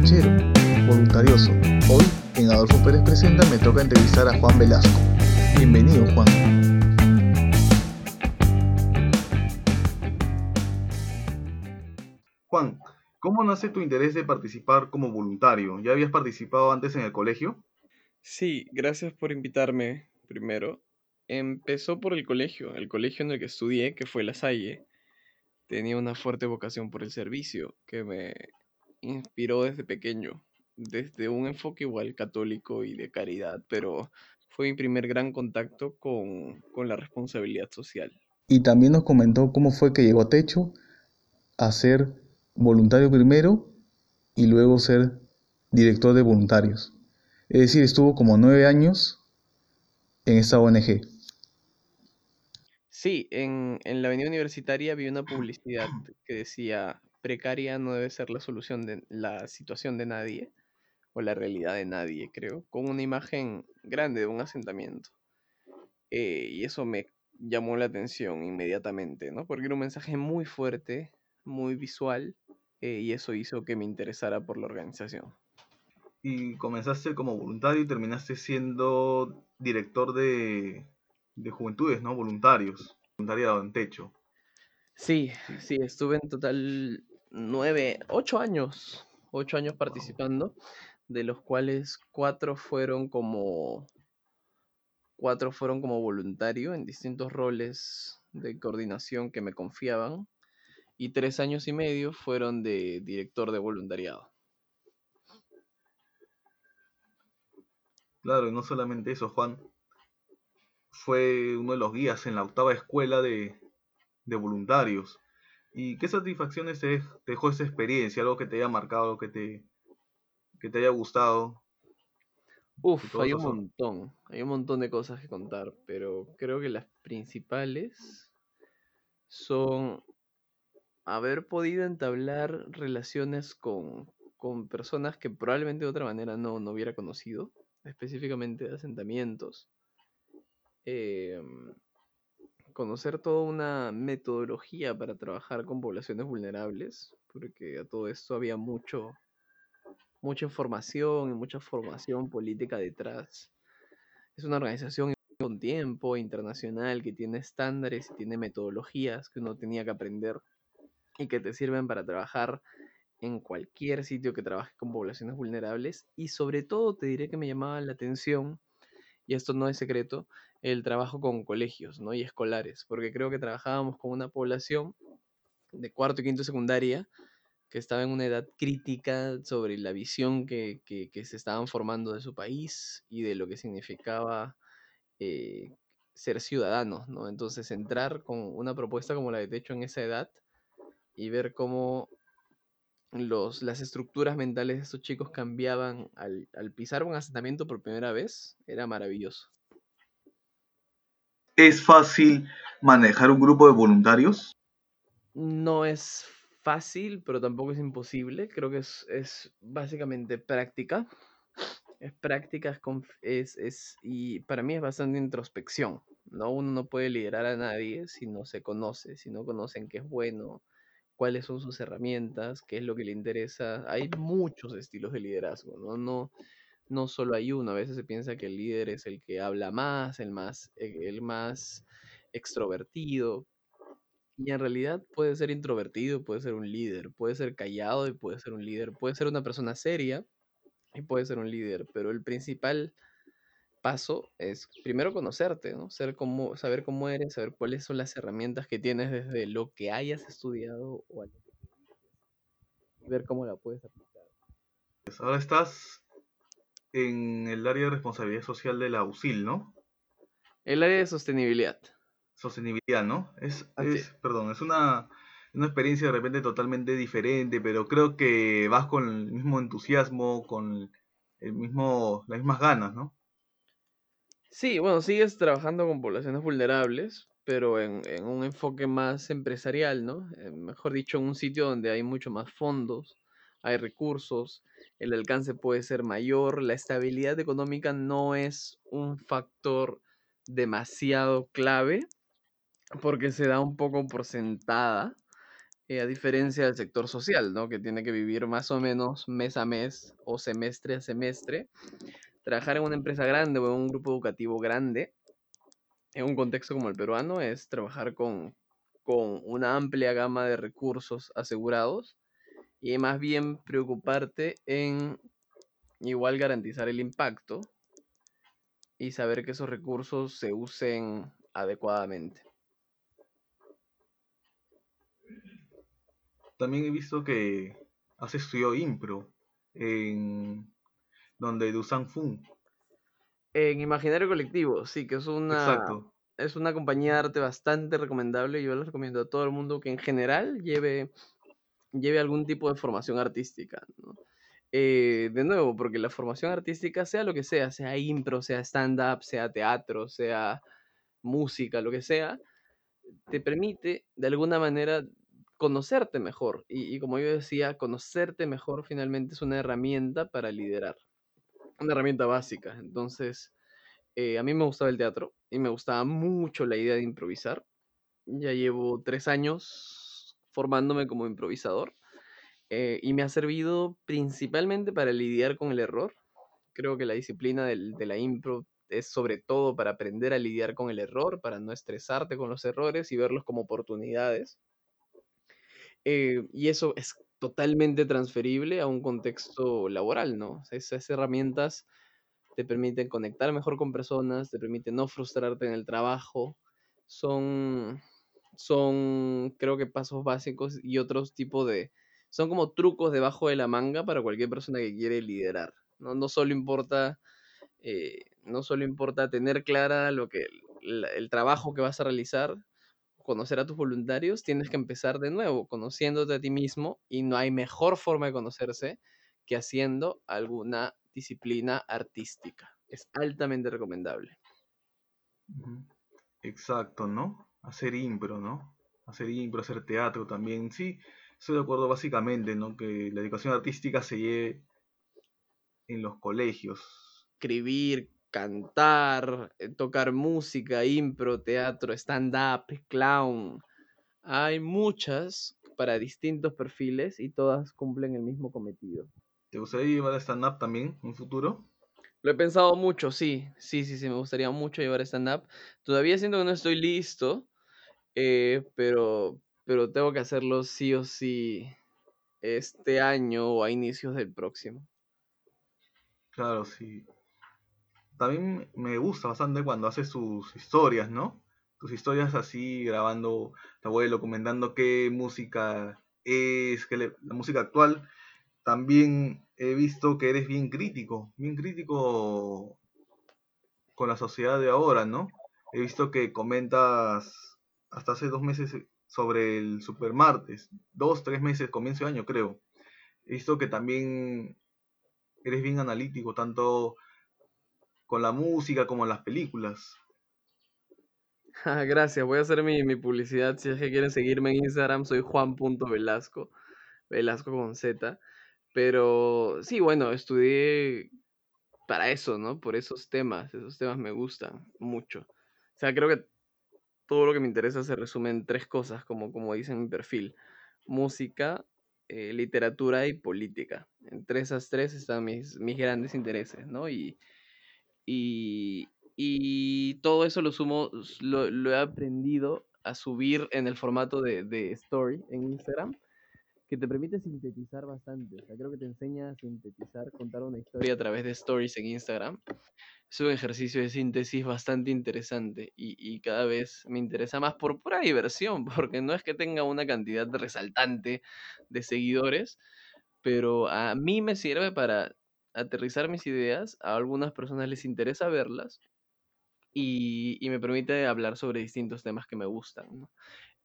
techero, voluntarioso. Hoy, en Adolfo Pérez Presenta, me toca entrevistar a Juan Velasco. Bienvenido, Juan. Juan, ¿cómo nace tu interés de participar como voluntario? ¿Ya habías participado antes en el colegio? Sí, gracias por invitarme primero. Empezó por el colegio, el colegio en el que estudié, que fue La Salle. Tenía una fuerte vocación por el servicio, que me inspiró desde pequeño, desde un enfoque igual católico y de caridad, pero fue mi primer gran contacto con, con la responsabilidad social. Y también nos comentó cómo fue que llegó a Techo a ser voluntario primero y luego ser director de voluntarios. Es decir, estuvo como nueve años en esta ONG. Sí, en, en la avenida universitaria vi una publicidad que decía precaria no debe ser la solución de la situación de nadie o la realidad de nadie, creo, con una imagen grande de un asentamiento. Eh, y eso me llamó la atención inmediatamente, ¿no? Porque era un mensaje muy fuerte, muy visual, eh, y eso hizo que me interesara por la organización. Y comenzaste como voluntario y terminaste siendo director de, de juventudes, ¿no? Voluntarios, voluntariado en techo. Sí, sí, estuve en total nueve, ocho años, ocho años participando, de los cuales cuatro fueron como cuatro fueron como voluntario en distintos roles de coordinación que me confiaban y tres años y medio fueron de director de voluntariado. Claro, y no solamente eso, Juan. Fue uno de los guías en la octava escuela de, de voluntarios. ¿Y qué satisfacciones te dejó esa experiencia? Algo que te haya marcado, algo que te, que te haya gustado. Uf, hay un montón, hay un montón de cosas que contar, pero creo que las principales son haber podido entablar relaciones con, con personas que probablemente de otra manera no, no hubiera conocido, específicamente de asentamientos. Eh, conocer toda una metodología para trabajar con poblaciones vulnerables, porque a todo esto había mucho, mucha información y mucha formación política detrás. Es una organización con tiempo internacional que tiene estándares y tiene metodologías que uno tenía que aprender y que te sirven para trabajar en cualquier sitio que trabaje con poblaciones vulnerables y sobre todo te diré que me llamaba la atención y esto no es secreto, el trabajo con colegios ¿no? y escolares, porque creo que trabajábamos con una población de cuarto y quinto secundaria que estaba en una edad crítica sobre la visión que, se estaban formando de su país y de lo que significaba eh, ser ciudadanos, ¿no? Entonces entrar con una propuesta como la de Techo en esa edad y ver cómo las estructuras mentales de estos chicos cambiaban al, al pisar un asentamiento por primera vez, era maravilloso. ¿Es fácil manejar un grupo de voluntarios? No es fácil, pero tampoco es imposible. Creo que es, básicamente práctica. Es práctica, es, es, y para mí es bastante introspección. ¿no? Uno no puede liderar a nadie si no se conoce, si no conocen qué es bueno, cuáles son sus herramientas, qué es lo que le interesa. Hay muchos estilos de liderazgo, ¿no? No, no solo hay uno. A veces se piensa que el líder es el que habla más, el más, e, el más extrovertido. Y en realidad puede ser introvertido, puede ser un líder, puede ser callado y puede ser un líder, puede ser una persona seria y puede ser un líder, pero el principal paso es primero conocerte, ¿no? Como, saber cómo eres, saber cuáles son las herramientas que tienes desde lo que hayas estudiado o y ver cómo la puedes aplicar. Pues ahora estás en el área de responsabilidad social de la USIL, ¿no? El área de sostenibilidad. Sostenibilidad, ¿no? Es, es perdón, es una, una experiencia de repente totalmente diferente, pero creo que vas con el mismo entusiasmo, con el mismo, las mismas ganas, ¿no? Sí, bueno, sigues trabajando con poblaciones vulnerables, pero en, un enfoque más empresarial, ¿no? Eh, mejor dicho, en un sitio donde hay mucho más fondos, hay recursos, el alcance puede ser mayor, la estabilidad económica no es un factor demasiado clave porque se da un poco por sentada. a diferencia del sector social, ¿no? Que tiene que vivir más o menos mes a mes o semestre a semestre. Trabajar en una empresa grande o en un grupo educativo grande, en un contexto como el peruano, es trabajar con, con una amplia gama de recursos asegurados y más bien preocuparte en igual garantizar el impacto y saber que esos recursos se usen adecuadamente. También he visto que has estudiado impro en donde Dusan Fun. En Imaginario Colectivo, sí, que es una, es una compañía de arte bastante recomendable. Yo les recomiendo a todo el mundo que en general lleve, lleve algún tipo de formación artística. Eh, de nuevo, porque la formación artística, sea lo que sea, sea impro, sea stand-up, sea teatro, sea música, lo que sea, te permite de alguna manera conocerte mejor. Y, como yo decía, conocerte mejor finalmente es una herramienta para liderar. Una herramienta básica. Entonces, eh, a mí me gustaba el teatro y me gustaba mucho la idea de improvisar. Ya llevo tres años formándome como improvisador eh, y me ha servido principalmente para lidiar con el error. Creo que la disciplina de la impro es sobre todo para aprender a lidiar con el error, para no estresarte con los errores y verlos como oportunidades. Eh, y eso es totalmente transferible a un contexto laboral, ¿no? Esas herramientas te permiten conectar mejor con personas, te permiten no frustrarte en el trabajo. Son, son creo que pasos básicos y otros tipos de... Son como trucos debajo de la manga para cualquier persona que quiere liderar. No, no solo importa... Eh, no solo importa tener clara lo que el trabajo que vas a realizar, conocer a tus voluntarios, tienes que empezar de nuevo, conociéndote a ti mismo y no hay mejor forma de conocerse que haciendo alguna disciplina artística. Es altamente recomendable. Exacto, ¿no? Hacer impro, ¿no? Hacer impro, hacer teatro también. Sí, estoy de acuerdo básicamente, ¿no? Que la educación artística se lleve en los colegios. Escribir, cantar, eh, tocar música, impro, teatro, stand-up, clown. Hay muchas para distintos perfiles y todas cumplen el mismo cometido. ¿Te gustaría llevar stand-up también en un futuro? Lo he pensado mucho, sí, sí, sí, sí, me gustaría mucho llevar stand-up. Todavía siento que no estoy listo, eh, pero, pero tengo que hacerlo sí o sí este año o a inicios del próximo. Claro, sí también me gusta bastante cuando hace sus historias, ¿no? Tus historias así, grabando tu abuelo, comentando qué música es, qué la música actual. También he visto que eres bien crítico, bien crítico con la sociedad de ahora, ¿no? He visto que comentas hasta hace dos meses sobre el Supermartes, dos, tres meses, comienzo de año creo. Visto que también eres bien analítico, tanto con la música como las películas. Gracias, voy a hacer mi, publicidad. Si es que quieren seguirme en Instagram, soy juan.velasco, Velasco con Z. Pero sí, bueno, estudié para eso, ¿no? Por esos temas, esos temas me gustan mucho. O sea, creo que todo lo que me interesa se resume en tres cosas, como, como dice en mi perfil. Música, eh, literatura y política. Entre esas tres están mis, mis grandes intereses, ¿no? Y, y, todo eso lo sumo, lo, he aprendido a subir en el formato de, de, story en Instagram, que te permite sintetizar bastante. O sea, creo que te enseña a sintetizar, contar una historia a través de stories en Instagram. Es un ejercicio de síntesis bastante interesante y, y cada vez me interesa más por pura diversión, porque no es que tenga una cantidad resaltante de seguidores, pero a mí me sirve para aterrizar mis ideas, a algunas personas les interesa verlas y, me permite hablar sobre distintos temas que me gustan.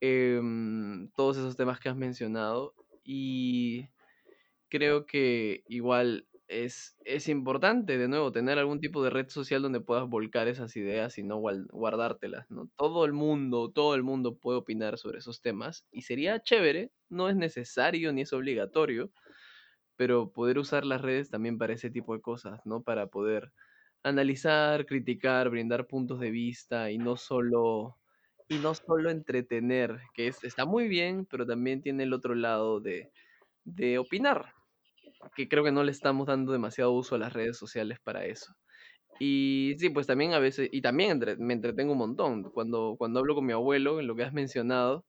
Em, todos esos temas que has mencionado y creo que igual es, es importante, de nuevo, tener algún tipo de red social donde puedas volcar esas ideas y no guardártelas. ¿no? Todo el mundo, todo el mundo puede opinar sobre esos temas y sería chévere, no es necesario ni es obligatorio, pero poder usar las redes también para ese tipo de cosas, ¿no? Para poder analizar, criticar, brindar puntos de vista y no solo y no solo entretener, que está muy bien, pero también tiene el otro lado de, de opinar, que creo que no le estamos dando demasiado uso a las redes sociales para eso. Y sí, pues también a veces, y también me entretengo un montón. Cuando, cuando hablo con mi abuelo, en lo que has mencionado,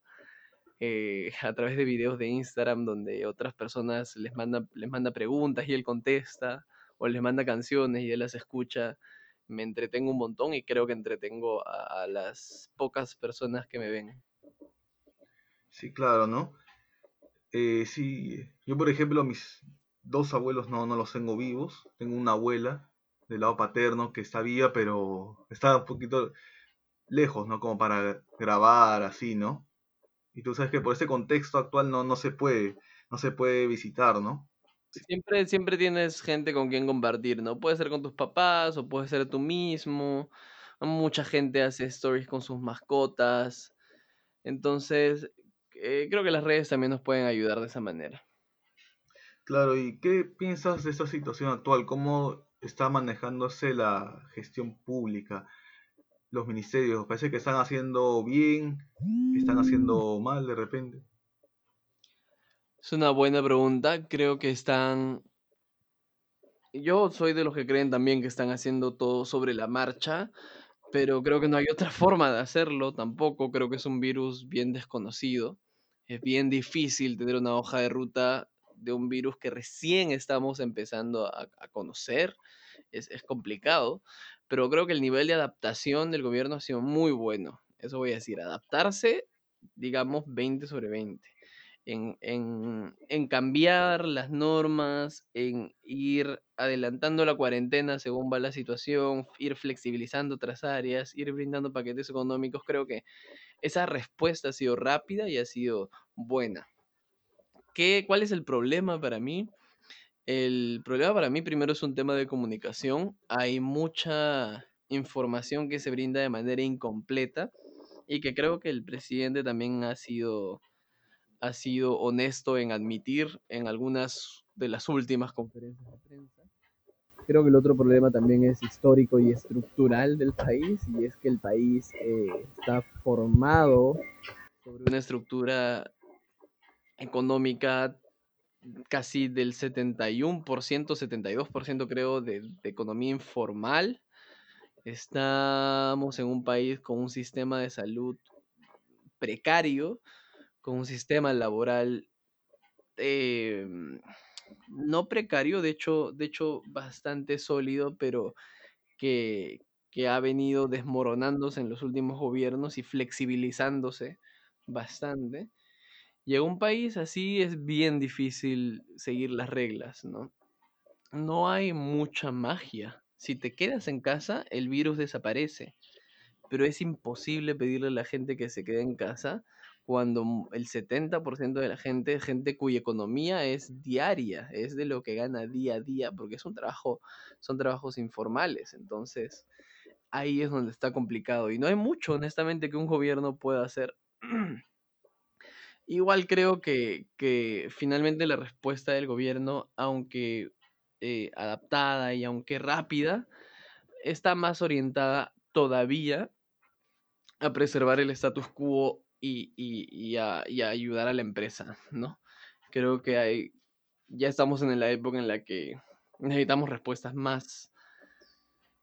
eh, a través de videos de Instagram donde otras personas les manda, les manda preguntas y él contesta, o les manda canciones y él las escucha, me entretengo un montón y creo que entretengo a, las pocas personas que me ven. Sí, claro, ¿no? Eh, sí, yo por ejemplo, mis dos abuelos no, no los tengo vivos, tengo una abuela del lado paterno que está viva, pero está un poquito lejos, ¿no? Como para grabar así, ¿no? Y tú sabes que por ese contexto actual no, no se puede, no se puede visitar, ¿no? Siempre, siempre tienes gente con quien compartir, ¿no? Puede ser con tus papás o puede ser tú mismo. Mucha gente hace stories con sus mascotas. Entonces, eh, creo que las redes también nos pueden ayudar de esa manera. Claro, ¿y qué piensas de esta situación actual? ¿Cómo está manejándose la gestión pública? Los ministerios, parece que están haciendo bien, están haciendo mal de repente. Es una buena pregunta. Creo que están. Yo soy de los que creen también que están haciendo todo sobre la marcha, pero creo que no hay otra forma de hacerlo tampoco. Creo que es un virus bien desconocido. Es bien difícil tener una hoja de ruta de un virus que recién estamos empezando a, conocer. Es, es complicado, pero creo que el nivel de adaptación del gobierno ha sido muy bueno. Eso voy a decir, adaptarse, digamos, 20 sobre 20 en, cambiar las normas, en ir adelantando la cuarentena según va la situación, ir flexibilizando otras áreas, ir brindando paquetes económicos, creo que esa respuesta ha sido rápida y ha sido buena. ¿Qué, ¿Cuál es el problema para mí? El problema para mí primero es un tema de comunicación. Hay mucha información que se brinda de manera incompleta y que creo que el presidente también ha sido ha sido honesto en admitir en algunas de las últimas conferencias de prensa. Creo que el otro problema también es histórico y estructural del país, y es que el país eh, está formado sobre una estructura económica casi del 71%, 72% creo de, de economía informal. Estamos en un país con un sistema de salud precario, con un sistema laboral em, no precario, de hecho, de hecho bastante sólido, pero que, ha venido desmoronándose en los últimos gobiernos y flexibilizándose bastante. Y en un país así es bien difícil seguir las reglas, ¿no? No hay mucha magia. Si te quedas en casa, el virus desaparece. Pero es imposible pedirle a la gente que se quede en casa cuando el 70% de la gente gente cuya economía es diaria, es de lo que gana día a día, porque es un trabajo, son trabajos informales, entonces ahí es donde está complicado y no hay mucho, honestamente, que un gobierno pueda hacer. Igual creo que, finalmente la respuesta del gobierno, aunque eh, adaptada y aunque rápida, está más orientada todavía a preservar el status quo y, y, a, ayudar a la empresa, ¿no? Creo que hay, ya estamos en la época en la que necesitamos respuestas más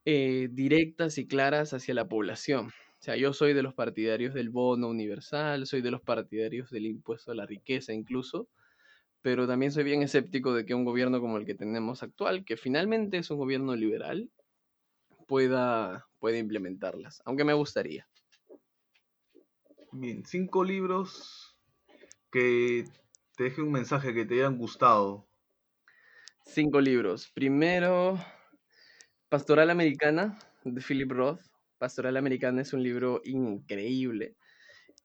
eh, directas y claras hacia la población. O sea, yo soy de los partidarios del bono universal, soy de los partidarios del impuesto a la riqueza incluso, pero también soy bien escéptico de que un gobierno como el que tenemos actual, que finalmente es un gobierno liberal, pueda, pueda implementarlas, aunque me gustaría. Bien, cinco libros que te dejen un mensaje que te hayan gustado. Cinco libros. Primero, Pastoral Americana, de Philip Roth. Pastoral Americana es un libro increíble.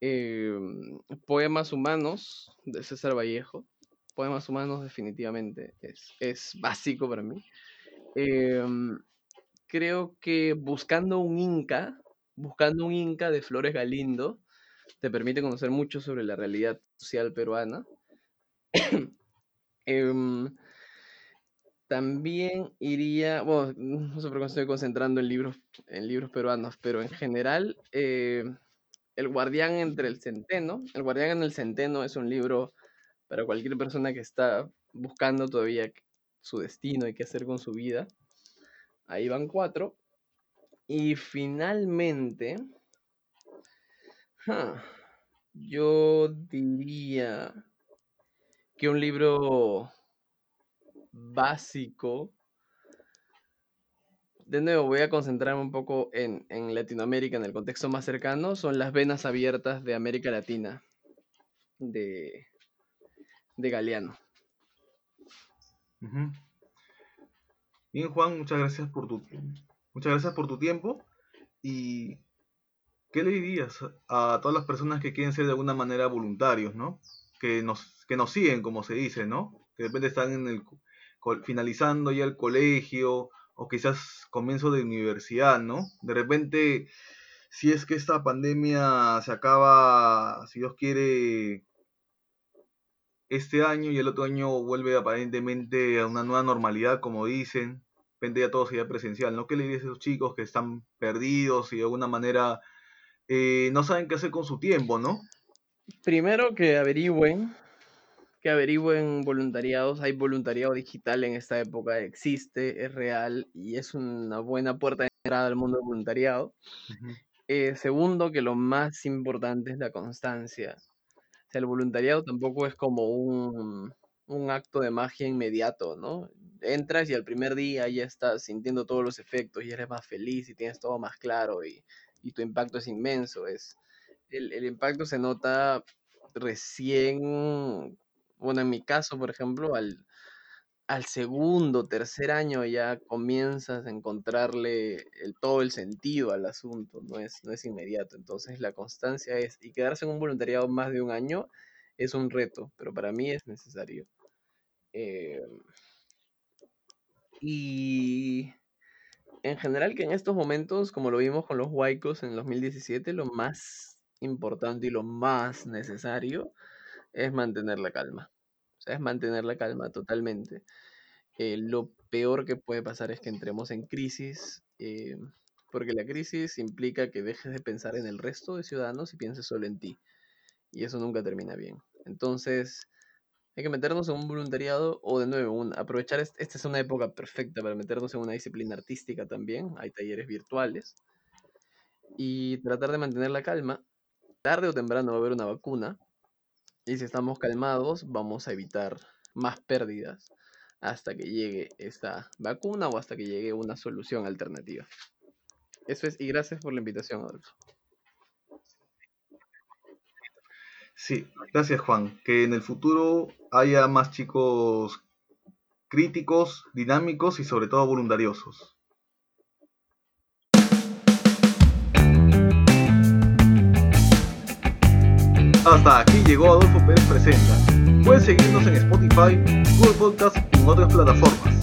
Em, Poemas Humanos, de César Vallejo. Poemas Humanos definitivamente es, es básico para mí. Em, creo que Buscando un Inca, Buscando un Inca de Flores Galindo, te permite conocer mucho sobre la realidad social peruana. Em, también iría, bueno, no sé por qué estoy concentrando en libros, en libros peruanos, pero en general, eh, El guardián entre el centeno. El guardián en el centeno es un libro para cualquier persona que está buscando todavía su destino y qué hacer con su vida. Ahí van cuatro. Y finalmente, yo diría que un libro básico. De nuevo, voy a concentrarme un poco en, Latinoamérica, en el contexto más cercano, son las venas abiertas de América Latina, de, de Galeano. Bien, Juan, muchas gracias por tu muchas gracias por tu tiempo. ¿Y qué le dirías a todas las personas que quieren ser de alguna manera voluntarios, ¿no? Que nos, que nos siguen, como se dice, ¿no? Que de repente están en el, finalizando ya el colegio o quizás comienzo de universidad, ¿no? De repente, si es que esta pandemia se acaba, si Dios quiere, este año y el otro año vuelve aparentemente a una nueva normalidad, como dicen, depende ya todo sería presencial, ¿no? ¿Qué le dices a esos chicos que están perdidos y de alguna manera eh, no saben qué hacer con su tiempo, ¿no? Primero que averigüen, que averigüen voluntariados. Hay voluntariado digital en esta época, existe, es real y es una buena puerta de entrada al mundo del voluntariado. Eh, segundo, que lo más importante es la constancia. O sea, el voluntariado tampoco es como un, un acto de magia inmediato, ¿no? Entras y al primer día ya estás sintiendo todos los efectos y eres más feliz y tienes todo más claro y, y tu impacto es inmenso. Es, el, el, impacto se nota recién, bueno, en mi caso, por ejemplo, al, al segundo, tercer año ya comienzas a encontrarle el, todo el sentido al asunto, no es, no es inmediato. Entonces la constancia es, y quedarse en un voluntariado más de un año es un reto, pero para mí es necesario. Eh, y en general que en estos momentos, como lo vimos con los Huaycos en 2017, lo más importante y lo más necesario es mantener la calma es mantener la calma totalmente. Eh, lo peor que puede pasar es que entremos en crisis, eh, porque la crisis implica que dejes de pensar en el resto de ciudadanos y pienses solo en ti. Y eso nunca termina bien. Entonces, hay que meternos en un voluntariado o de nuevo, aprovechar, esta es una época perfecta para meternos en una disciplina artística también. Hay talleres virtuales. Y tratar de mantener la calma. Tarde o temprano va a haber una vacuna y si estamos calmados, vamos a evitar más pérdidas hasta que llegue esta vacuna o hasta que llegue una solución alternativa. Eso es, y gracias por la invitación, Adolfo. Sí, gracias Juan. Que en el futuro haya más chicos críticos, dinámicos y sobre todo voluntariosos. Hasta aquí llegó Adolfo Pérez Presenta. Puedes seguirnos en Spotify, Google Podcast y en otras plataformas.